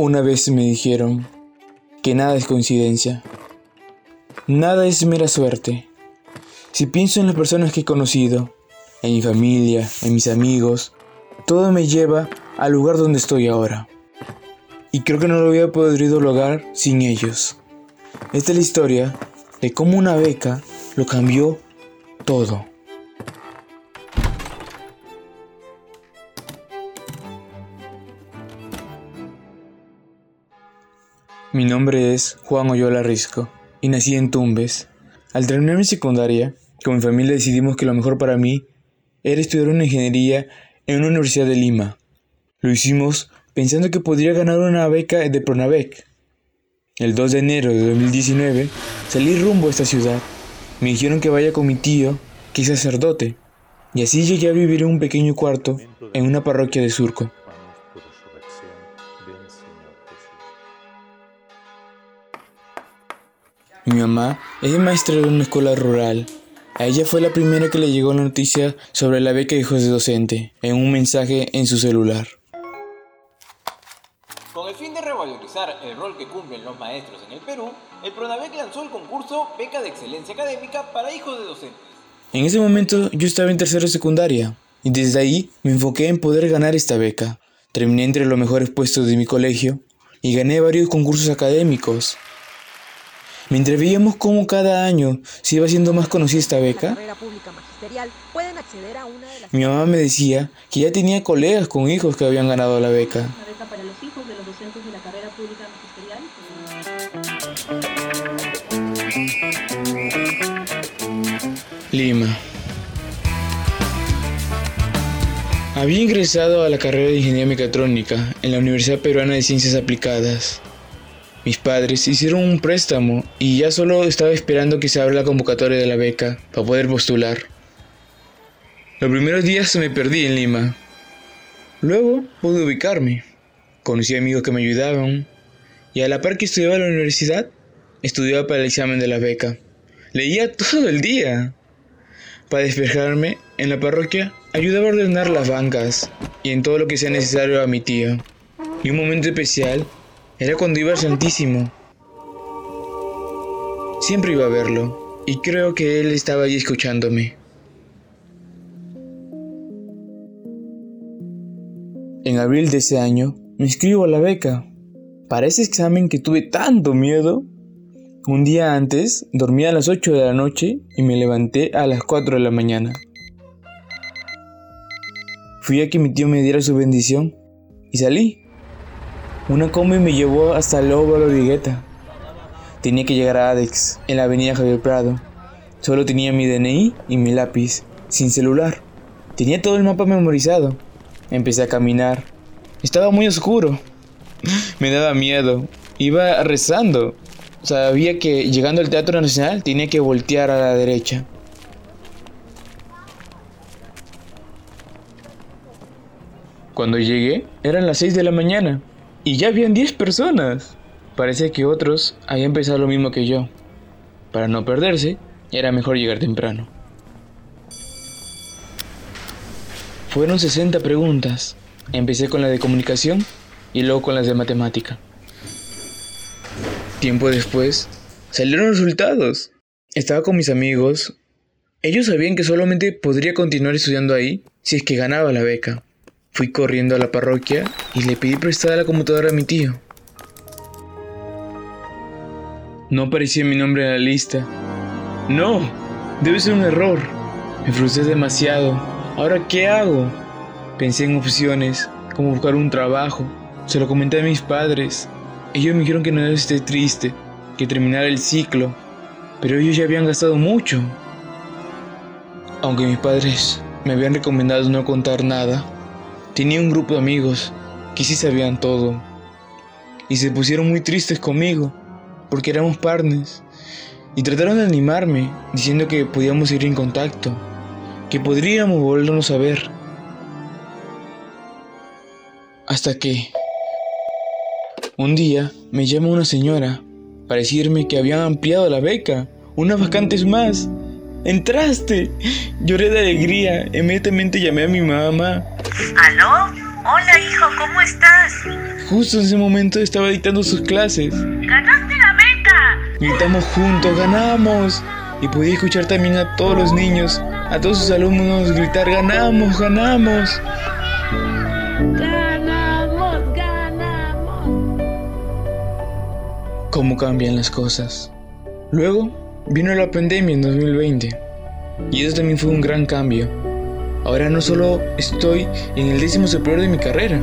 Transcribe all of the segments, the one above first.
Una vez me dijeron que nada es coincidencia. Nada es mera suerte. Si pienso en las personas que he conocido, en mi familia, en mis amigos, todo me lleva al lugar donde estoy ahora. Y creo que no lo hubiera podido lograr sin ellos. Esta es la historia de cómo una beca lo cambió todo. Mi nombre es Juan Oyola Risco y nací en Tumbes. Al terminar mi secundaria, con mi familia decidimos que lo mejor para mí era estudiar una ingeniería en una universidad de Lima. Lo hicimos pensando que podría ganar una beca de Pronavec. El 2 de enero de 2019 salí rumbo a esta ciudad. Me dijeron que vaya con mi tío, que es sacerdote, y así llegué a vivir en un pequeño cuarto en una parroquia de Surco. Mi mamá es maestra de una escuela rural. A ella fue la primera que le llegó la noticia sobre la beca de hijos de docente en un mensaje en su celular. Con el fin de revalorizar el rol que cumplen los maestros en el Perú, el PRONAVEC lanzó el concurso Beca de Excelencia Académica para hijos de docentes. En ese momento yo estaba en tercero secundaria y desde ahí me enfoqué en poder ganar esta beca. Terminé entre los mejores puestos de mi colegio y gané varios concursos académicos Mientras veíamos cómo cada año se iba haciendo más conocida esta beca, mi mamá me decía que ya tenía colegas con hijos que habían ganado la beca. Lima. Había ingresado a la carrera de Ingeniería Mecatrónica en la Universidad Peruana de Ciencias Aplicadas. Mis padres hicieron un préstamo y ya solo estaba esperando que se abra la convocatoria de la beca para poder postular. Los primeros días me perdí en Lima. Luego pude ubicarme. Conocí amigos que me ayudaban y a la par que estudiaba en la universidad, estudiaba para el examen de la beca. Leía todo el día. Para despejarme, en la parroquia ayudaba a ordenar las bancas y en todo lo que sea necesario a mi tío. Y un momento especial era cuando iba Santísimo. Siempre iba a verlo, y creo que él estaba ahí escuchándome. En abril de ese año, me inscribo a la beca. Para ese examen que tuve tanto miedo, un día antes dormí a las 8 de la noche y me levanté a las 4 de la mañana. Fui a que mi tío me diera su bendición y salí. Una combi me llevó hasta el óvalo. Tenía que llegar a Adex, en la avenida Javier Prado. Solo tenía mi DNI y mi lápiz, sin celular. Tenía todo el mapa memorizado. Empecé a caminar. Estaba muy oscuro. Me daba miedo. Iba rezando. Sabía que llegando al Teatro Nacional tenía que voltear a la derecha. Cuando llegué, eran las 6 de la mañana. Y ya habían 10 personas. Parece que otros habían empezado lo mismo que yo. Para no perderse, era mejor llegar temprano. Fueron 60 preguntas. Empecé con la de comunicación y luego con las de matemática. Tiempo después, salieron resultados. Estaba con mis amigos. Ellos sabían que solamente podría continuar estudiando ahí si es que ganaba la beca. Fui corriendo a la parroquia y le pedí prestada la computadora a mi tío. No aparecía mi nombre en la lista. No, debe ser un error. Me frustré demasiado. ¿Ahora qué hago? Pensé en opciones, como buscar un trabajo. Se lo comenté a mis padres. Ellos me dijeron que no esté triste, que terminara el ciclo, pero ellos ya habían gastado mucho. Aunque mis padres me habían recomendado no contar nada, Tenía un grupo de amigos que sí sabían todo y se pusieron muy tristes conmigo porque éramos partners y trataron de animarme diciendo que podíamos ir en contacto, que podríamos volvernos a ver. Hasta que un día me llama una señora para decirme que habían ampliado la beca, unas vacantes más. ¡Entraste! Lloré de alegría, inmediatamente llamé a mi mamá ¿Aló? Hola hijo, ¿cómo estás? Justo en ese momento estaba dictando sus clases. ¡Ganaste la beca! Gritamos juntos, ganamos. Y podía escuchar también a todos los niños, a todos sus alumnos gritar, ganamos, ganamos. Ganamos, ganamos. Cómo cambian las cosas. Luego vino la pandemia en 2020. Y eso también fue un gran cambio. Ahora no solo estoy en el décimo superior de mi carrera,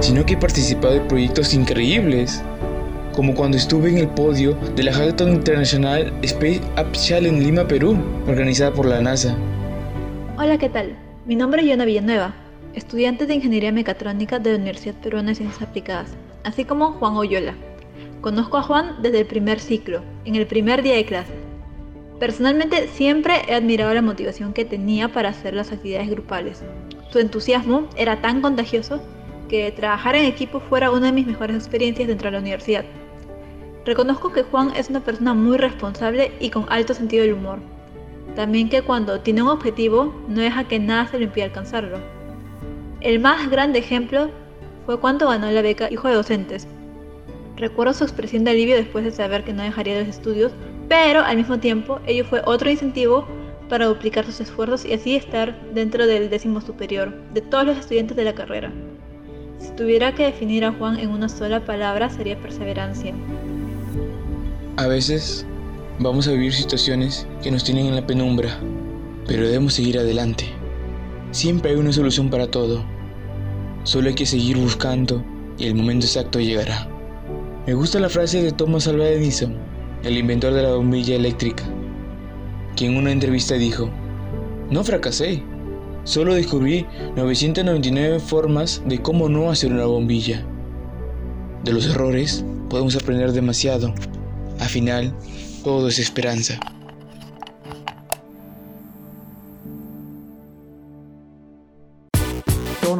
sino que he participado de proyectos increíbles, como cuando estuve en el podio de la Hackathon Internacional Space Up Challenge en Lima, Perú, organizada por la NASA. Hola, ¿qué tal? Mi nombre es Yona Villanueva, estudiante de Ingeniería Mecatrónica de la Universidad Peruana de Ciencias Aplicadas, así como Juan Oyola. Conozco a Juan desde el primer ciclo, en el primer día de clase. Personalmente siempre he admirado la motivación que tenía para hacer las actividades grupales. Su entusiasmo era tan contagioso que trabajar en equipo fuera una de mis mejores experiencias dentro de la universidad. Reconozco que Juan es una persona muy responsable y con alto sentido del humor. También que cuando tiene un objetivo no deja que nada se le impida alcanzarlo. El más grande ejemplo fue cuando ganó la beca Hijo de Docentes. Recuerdo su expresión de alivio después de saber que no dejaría los estudios pero al mismo tiempo ello fue otro incentivo para duplicar sus esfuerzos y así estar dentro del décimo superior de todos los estudiantes de la carrera. Si tuviera que definir a Juan en una sola palabra sería perseverancia. A veces vamos a vivir situaciones que nos tienen en la penumbra, pero debemos seguir adelante. Siempre hay una solución para todo. Solo hay que seguir buscando y el momento exacto llegará. Me gusta la frase de Thomas Alva Edison el inventor de la bombilla eléctrica, quien en una entrevista dijo, no fracasé, solo descubrí 999 formas de cómo no hacer una bombilla. De los errores podemos aprender demasiado. Al final, todo es esperanza.